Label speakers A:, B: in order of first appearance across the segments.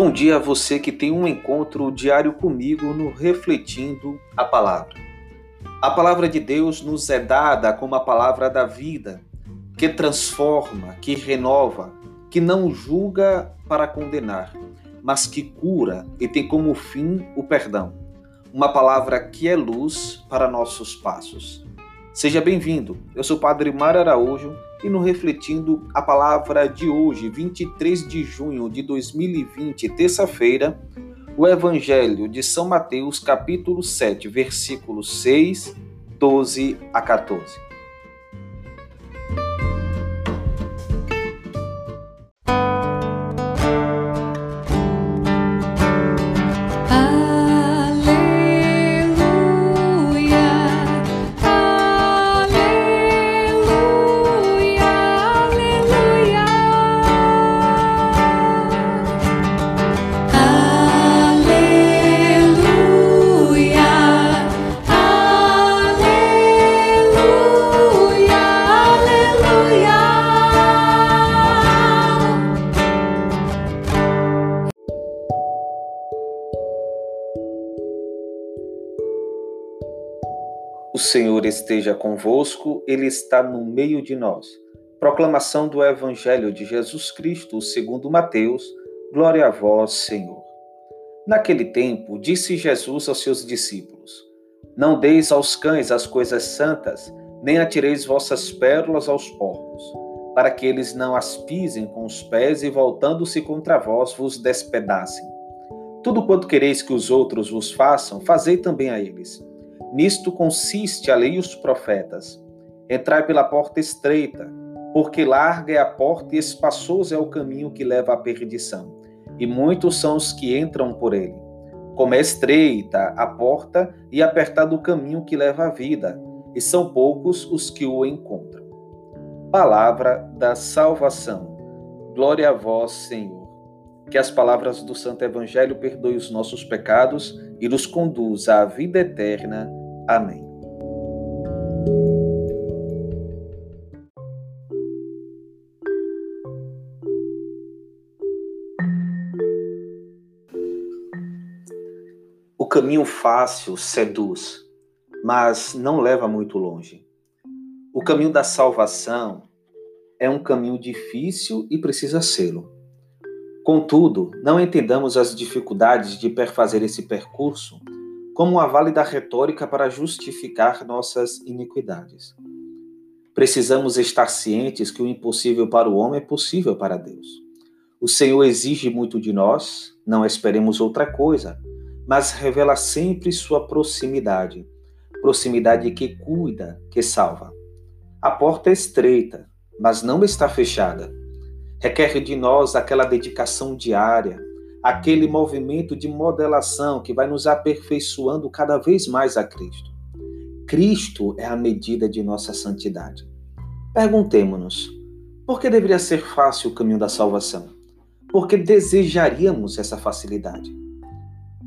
A: Bom dia a você que tem um encontro diário comigo no Refletindo a Palavra. A palavra de Deus nos é dada como a palavra da vida, que transforma, que renova, que não julga para condenar, mas que cura e tem como fim o perdão. Uma palavra que é luz para nossos passos. Seja bem-vindo. Eu sou o Padre Mar Araújo e no Refletindo a Palavra de hoje, 23 de junho de 2020, terça-feira, o Evangelho de São Mateus, capítulo 7, versículos 6, 12 a 14. Senhor esteja convosco, Ele está no meio de nós. Proclamação do Evangelho de Jesus Cristo, segundo Mateus. Glória a vós, Senhor. Naquele tempo, disse Jesus aos seus discípulos: Não deis aos cães as coisas santas, nem atireis vossas pérolas aos porcos, para que eles não as pisem com os pés e, voltando-se contra vós, vos despedacem. Tudo quanto quereis que os outros vos façam, fazei também a eles Nisto consiste a lei e os profetas. Entrai pela porta estreita, porque larga é a porta e espaçoso é o caminho que leva à perdição, e muitos são os que entram por ele. Como é estreita a porta e apertado o caminho que leva à vida, e são poucos os que o encontram. Palavra da salvação. Glória a vós, Senhor. Que as palavras do Santo Evangelho perdoem os nossos pecados e nos conduza à vida eterna. Amém. O caminho fácil seduz, mas não leva muito longe. O caminho da salvação é um caminho difícil e precisa sê-lo. Contudo, não entendamos as dificuldades de perfazer esse percurso como uma válida retórica para justificar nossas iniquidades. Precisamos estar cientes que o impossível para o homem é possível para Deus. O Senhor exige muito de nós, não esperemos outra coisa, mas revela sempre sua proximidade, proximidade que cuida, que salva. A porta é estreita, mas não está fechada. Requer de nós aquela dedicação diária, aquele movimento de modelação que vai nos aperfeiçoando cada vez mais a Cristo. Cristo é a medida de nossa santidade. Perguntemos-nos, por que deveria ser fácil o caminho da salvação? Porque desejaríamos essa facilidade.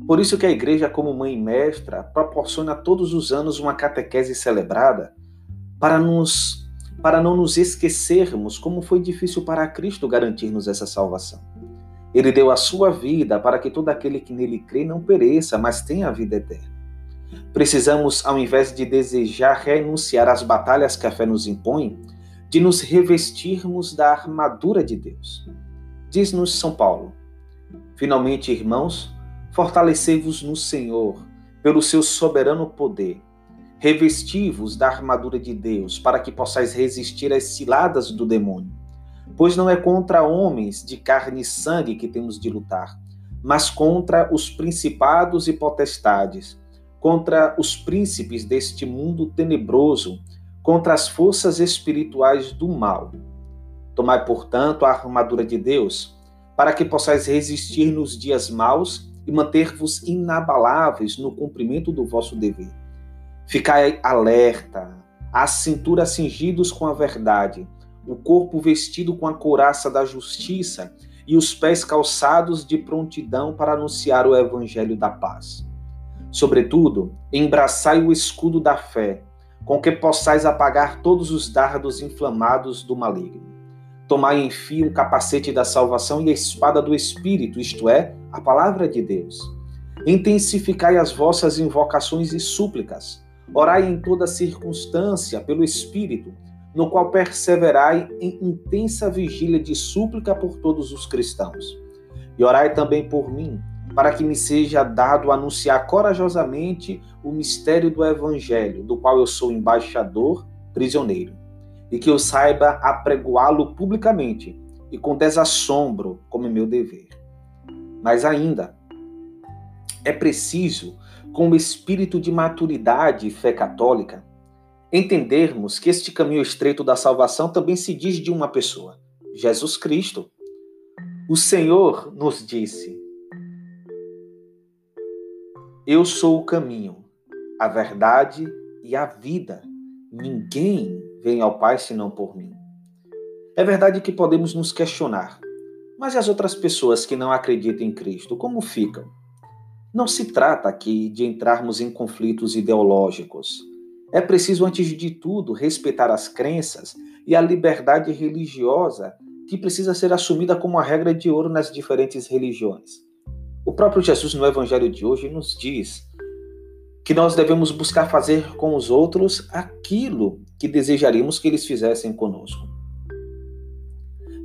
A: Por isso que a igreja, como mãe mestra, proporciona todos os anos uma catequese celebrada para nos para não nos esquecermos como foi difícil para Cristo garantir-nos essa salvação. Ele deu a sua vida para que todo aquele que nele crê não pereça, mas tenha a vida eterna. Precisamos, ao invés de desejar renunciar às batalhas que a fé nos impõe, de nos revestirmos da armadura de Deus. Diz-nos São Paulo: Finalmente, irmãos, fortalecei-vos no Senhor, pelo seu soberano poder. Revesti-vos da armadura de Deus, para que possais resistir às ciladas do demônio Pois não é contra homens de carne e sangue que temos de lutar, mas contra os principados e potestades, contra os príncipes deste mundo tenebroso, contra as forças espirituais do mal. Tomai, portanto, a armadura de Deus, para que possais resistir nos dias maus e manter-vos inabaláveis no cumprimento do vosso dever. Ficai alerta, a cintura cingidos com a verdade, o corpo vestido com a couraça da justiça e os pés calçados de prontidão para anunciar o evangelho da paz. Sobretudo, embraçai o escudo da fé, com que possais apagar todos os dardos inflamados do maligno. Tomai, enfim, o capacete da salvação e a espada do Espírito, isto é, a palavra de Deus. Intensificai as vossas invocações e súplicas. Orai em toda circunstância pelo Espírito, no qual perseverai em intensa vigília de súplica por todos os cristãos. E orai também por mim, para que me seja dado anunciar corajosamente o mistério do Evangelho, do qual eu sou embaixador, prisioneiro, e que eu saiba apregoá-lo publicamente e com desassombro, como meu dever. Mas ainda, é preciso, com o espírito de maturidade e fé católica, entendermos que este caminho estreito da salvação também se diz de uma pessoa, Jesus Cristo. O Senhor nos disse: Eu sou o caminho, a verdade e a vida. Ninguém vem ao Pai senão por mim. É verdade que podemos nos questionar, mas as outras pessoas que não acreditam em Cristo, como ficam? Não se trata aqui de entrarmos em conflitos ideológicos. É preciso, antes de tudo, respeitar as crenças e a liberdade religiosa que precisa ser assumida como a regra de ouro nas diferentes religiões. O próprio Jesus, no Evangelho de hoje, nos diz que nós devemos buscar fazer com os outros aquilo que desejaríamos que eles fizessem conosco.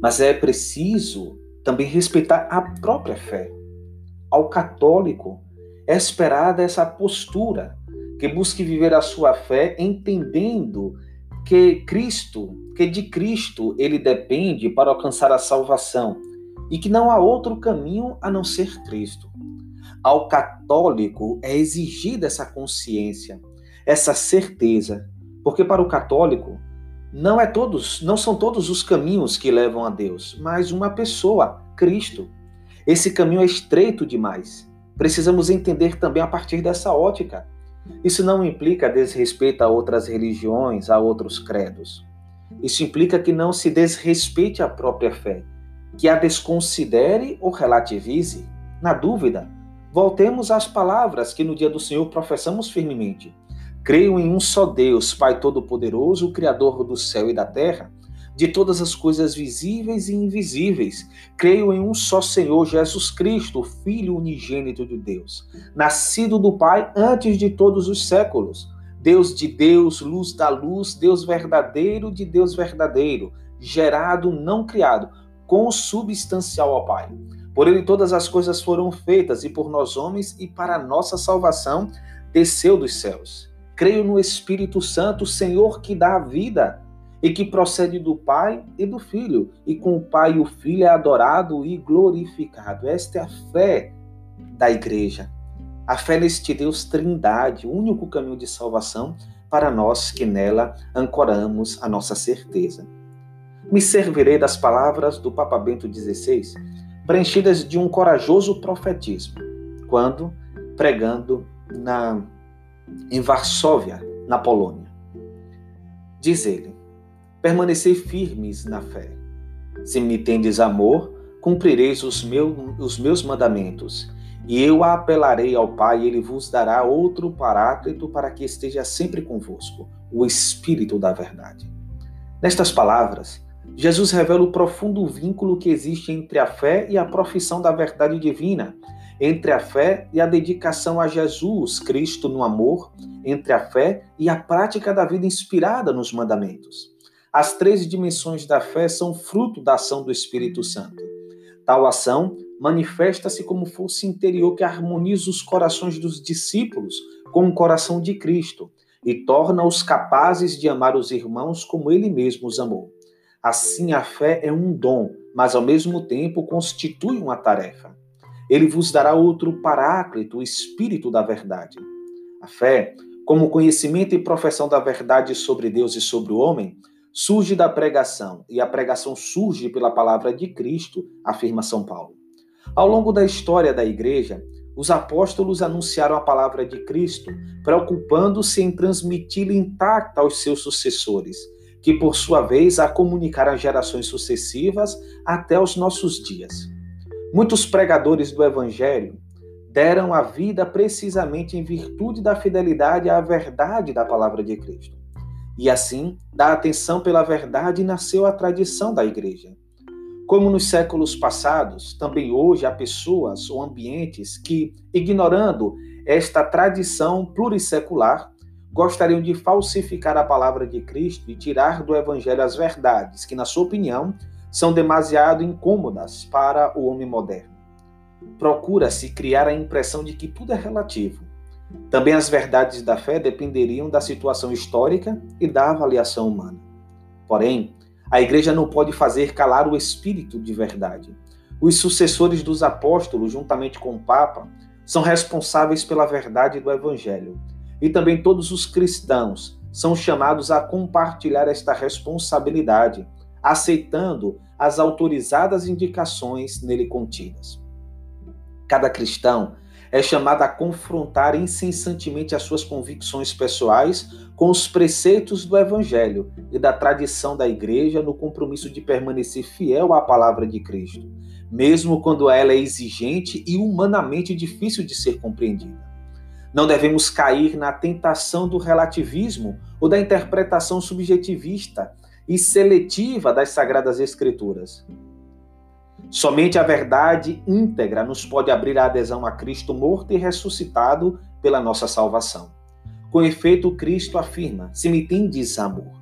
A: Mas é preciso também respeitar a própria fé. Ao católico é esperada essa postura que busque viver a sua fé entendendo que Cristo, que de Cristo ele depende para alcançar a salvação e que não há outro caminho a não ser Cristo. Ao católico é exigida essa consciência, essa certeza, porque para o católico não é todos, não são todos os caminhos que levam a Deus, mas uma pessoa, Cristo. Esse caminho é estreito demais. Precisamos entender também a partir dessa ótica. Isso não implica desrespeito a outras religiões, a outros credos. Isso implica que não se desrespeite a própria fé, que a desconsidere ou relativize. Na dúvida, voltemos às palavras que no dia do Senhor professamos firmemente. Creio em um só Deus, Pai Todo-Poderoso, Criador do céu e da terra, de todas as coisas visíveis e invisíveis. Creio em um só Senhor Jesus Cristo, Filho unigênito de Deus, nascido do Pai antes de todos os séculos. Deus de Deus, luz da luz, Deus verdadeiro de Deus verdadeiro, gerado, não criado, consubstancial ao Pai. Por ele todas as coisas foram feitas, e por nós homens, e para nossa salvação, desceu dos céus. Creio no Espírito Santo, Senhor que dá a vida e que procede do Pai e do Filho, e com o Pai e o Filho é adorado e glorificado. Esta é a fé da igreja. A fé neste Deus Trindade, o único caminho de salvação para nós que nela ancoramos a nossa certeza. Me servirei das palavras do Papa Bento XVI, preenchidas de um corajoso profetismo, quando pregando na, em Varsóvia, na Polônia. Diz ele: Permanecei firmes na fé. Se me tendes amor, cumprireis os, meu, os meus mandamentos, e eu apelarei ao Pai, e ele vos dará outro paráclito para que esteja sempre convosco, o Espírito da Verdade. Nestas palavras, Jesus revela o profundo vínculo que existe entre a fé e a profissão da verdade divina, entre a fé e a dedicação a Jesus Cristo no amor, entre a fé e a prática da vida inspirada nos mandamentos. As três dimensões da fé são fruto da ação do Espírito Santo. Tal ação manifesta-se como força interior que harmoniza os corações dos discípulos com o coração de Cristo e torna-os capazes de amar os irmãos como ele mesmo os amou. Assim, a fé é um dom, mas ao mesmo tempo constitui uma tarefa. Ele vos dará outro paráclito, o Espírito da Verdade. A fé, como conhecimento e profissão da verdade sobre Deus e sobre o homem, surge da pregação, e a pregação surge pela palavra de Cristo, afirma São Paulo. Ao longo da história da igreja, os apóstolos anunciaram a palavra de Cristo, preocupando-se em transmiti-la intacta aos seus sucessores que por sua vez a comunicar às gerações sucessivas até os nossos dias. Muitos pregadores do Evangelho deram a vida precisamente em virtude da fidelidade à verdade da palavra de Cristo. E assim, da atenção pela verdade nasceu a tradição da igreja. Como nos séculos passados, também hoje há pessoas ou ambientes que, ignorando esta tradição plurissecular, gostariam de falsificar a palavra de Cristo e tirar do Evangelho as verdades que, na sua opinião, são demasiado incômodas para o homem moderno. Procura-se criar a impressão de que tudo é relativo. Também as verdades da fé dependeriam da situação histórica e da avaliação humana. Porém, a igreja não pode fazer calar o espírito de verdade. Os sucessores dos apóstolos, juntamente com o Papa, são responsáveis pela verdade do evangelho. E também todos os cristãos são chamados a compartilhar esta responsabilidade, aceitando as autorizadas indicações nele contidas. Cada cristão é chamado a confrontar incessantemente as suas convicções pessoais com os preceitos do Evangelho e da tradição da Igreja no compromisso de permanecer fiel à palavra de Cristo, mesmo quando ela é exigente e humanamente difícil de ser compreendida. Não devemos cair na tentação do relativismo ou da interpretação subjetivista e seletiva das Sagradas Escrituras. Somente a verdade íntegra nos pode abrir a adesão a Cristo morto e ressuscitado pela nossa salvação. Com efeito, Cristo afirma: se me tendes amor.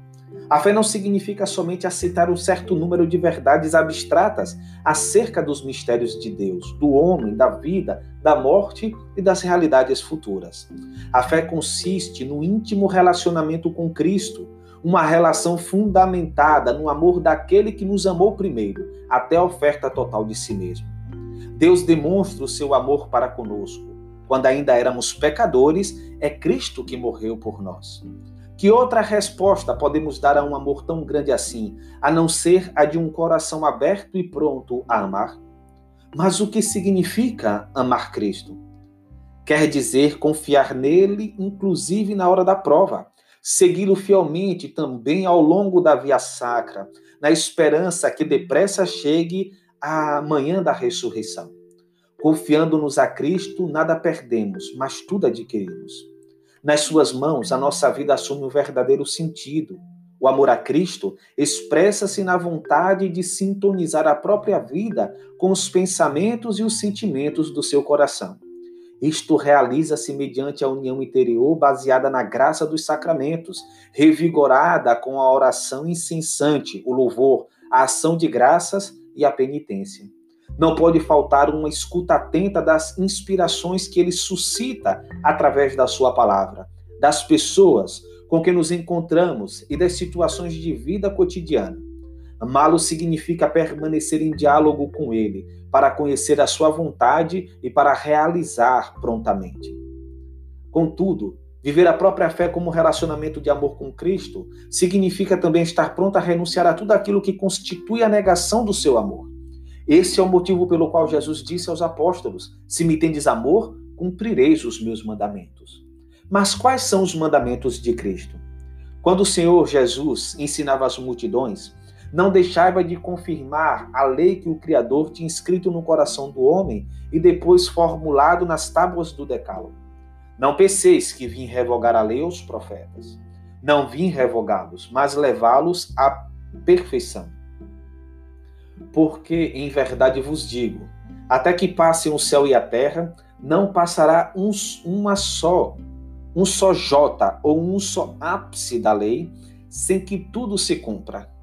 A: A fé não significa somente aceitar um certo número de verdades abstratas acerca dos mistérios de Deus, do homem, da vida, da morte e das realidades futuras. A fé consiste no íntimo relacionamento com Cristo, uma relação fundamentada no amor daquele que nos amou primeiro, até a oferta total de si mesmo. Deus demonstra o seu amor para conosco. Quando ainda éramos pecadores, é Cristo que morreu por nós. Que outra resposta podemos dar a um amor tão grande assim, a não ser a de um coração aberto e pronto a amar? Mas o que significa amar Cristo? Quer dizer confiar nele, inclusive na hora da prova, segui-lo fielmente também ao longo da via sacra, na esperança que depressa chegue a manhã da ressurreição. Confiando-nos a Cristo, nada perdemos, mas tudo adquirimos. Nas suas mãos, a nossa vida assume um verdadeiro sentido. O amor a Cristo expressa-se na vontade de sintonizar a própria vida com os pensamentos e os sentimentos do seu coração. Isto realiza-se mediante a união interior baseada na graça dos sacramentos, revigorada com a oração incessante, o louvor, a ação de graças e a penitência. Não pode faltar uma escuta atenta das inspirações que ele suscita através da sua palavra, das pessoas com que nos encontramos e das situações de vida cotidiana. Amá-lo significa permanecer em diálogo com ele, para conhecer a sua vontade e para realizar prontamente. Contudo, viver a própria fé como relacionamento de amor com Cristo significa também estar pronto a renunciar a tudo aquilo que constitui a negação do seu amor. Esse é o motivo pelo qual Jesus disse aos apóstolos: Se me tendes amor, cumprireis os meus mandamentos. Mas quais são os mandamentos de Cristo? Quando o Senhor Jesus ensinava as multidões, não deixava de confirmar a lei que o Criador tinha escrito no coração do homem e depois formulado nas tábuas do Decálogo. Não penseis que vim revogar a lei aos profetas. Não vim revogá-los, mas levá-los à perfeição. Porque, em verdade vos digo, até que passem o céu e a terra, não passará um, uma só, um só jota ou um só ápice da lei, sem que tudo se cumpra.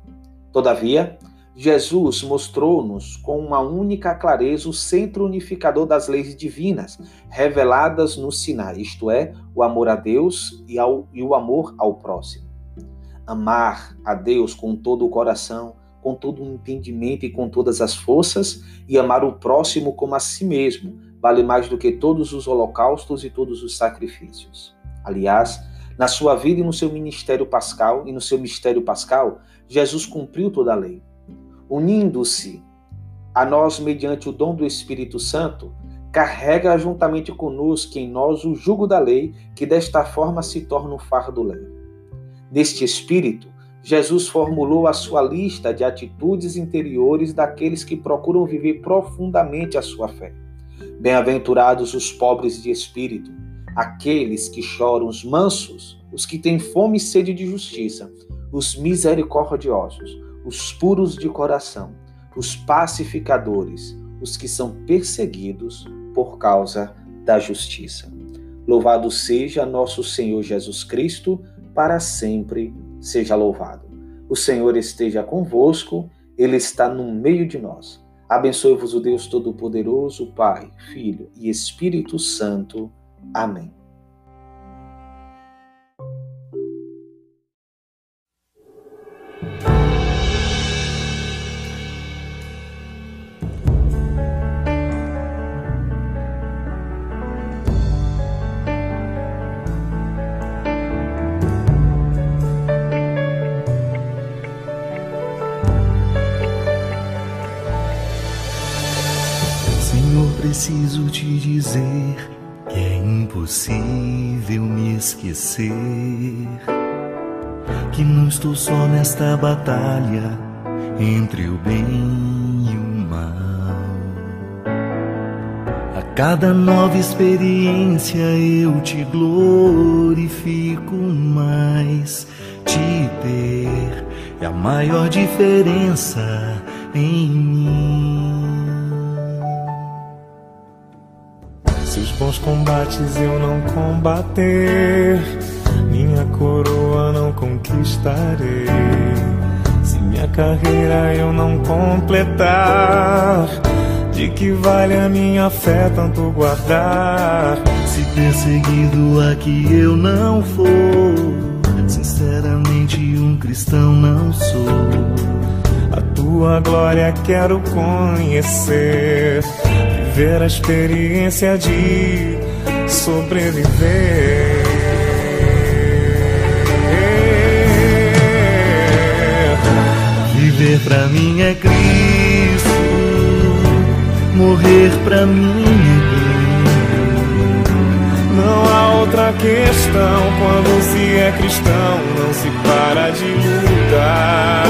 A: Todavia, Jesus mostrou-nos com uma única clareza o centro unificador das leis divinas, reveladas no Sinai, isto é, o amor a Deus e, ao, e o amor ao próximo. Amar a Deus com todo o coração, com todo o entendimento e com todas as forças, e amar o próximo como a si mesmo, vale mais do que todos os holocaustos e todos os sacrifícios. Aliás, na sua vida e no seu ministério pascal e no seu mistério pascal, Jesus cumpriu toda a lei. Unindo-se a nós mediante o dom do Espírito Santo, carrega juntamente conosco em nós o jugo da lei, que desta forma se torna um fardo leve. Neste espírito, Jesus formulou a sua lista de atitudes interiores daqueles que procuram viver profundamente a sua fé. Bem-aventurados os pobres de espírito, aqueles que choram, os mansos, os que têm fome e sede de justiça, os misericordiosos, os puros de coração, os pacificadores, os que são perseguidos por causa da justiça. Louvado seja nosso Senhor Jesus Cristo, para sempre seja louvado. O Senhor esteja convosco, Ele está no meio de nós. Abençoe-vos o Deus Todo-Poderoso, Pai, Filho e Espírito Santo. Amém.
B: Só nesta batalha entre o bem e o mal. A cada nova experiência eu te glorifico mais. Te ter é a maior diferença em mim. Se os bons combates eu não combater, minha coroa não conquistarei. Se minha carreira eu não completar, de que vale a minha fé tanto guardar? Se perseguido aqui eu não for, sinceramente um cristão não sou. A tua glória quero conhecer viver a experiência de sobreviver. Viver pra mim é Cristo, morrer pra mim é Não há outra questão quando se é cristão, não se para de lutar.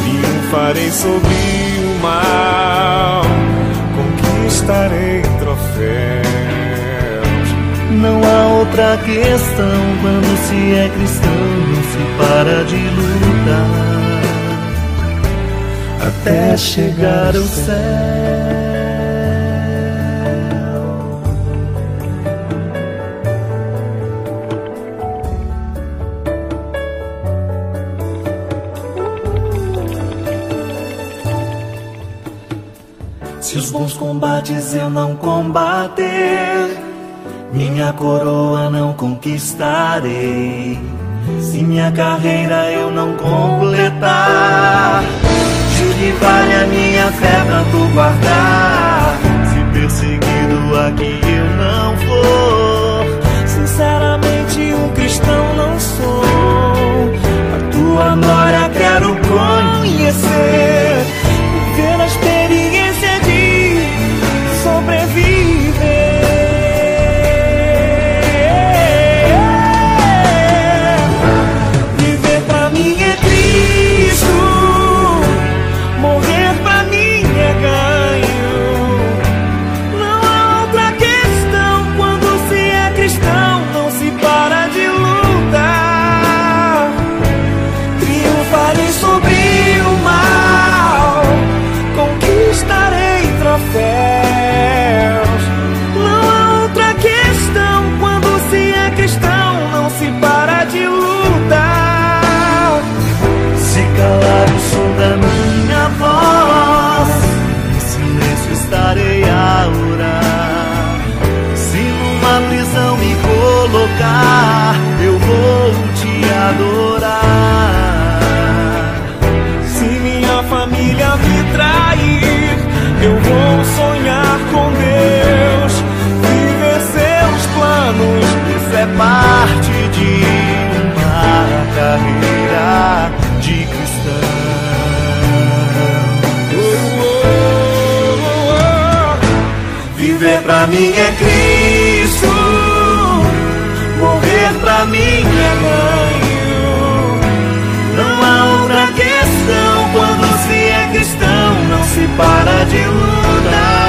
B: Triunfarei sobre o mal conquistarei troféus. Não há outra questão quando se é cristão, não se para de lutar até chegar ao céu. Se os bons combates eu não combater, minha coroa não conquistarei. Se minha carreira eu não completar, que vale a minha fé tanto guardar? Se perseguido aqui eu não for, sinceramente um cristão não sou. A tua glória quero conhecer, pra mim é Cristo, morrer pra mim é ganho. Não há outra questão quando se é cristão, não se para de lutar.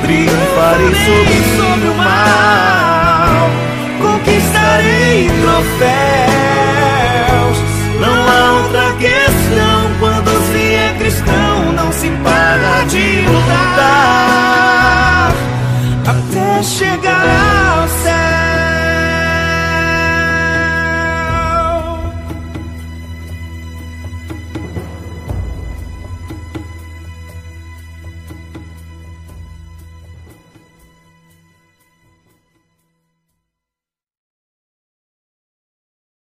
B: Triunfarei sobre,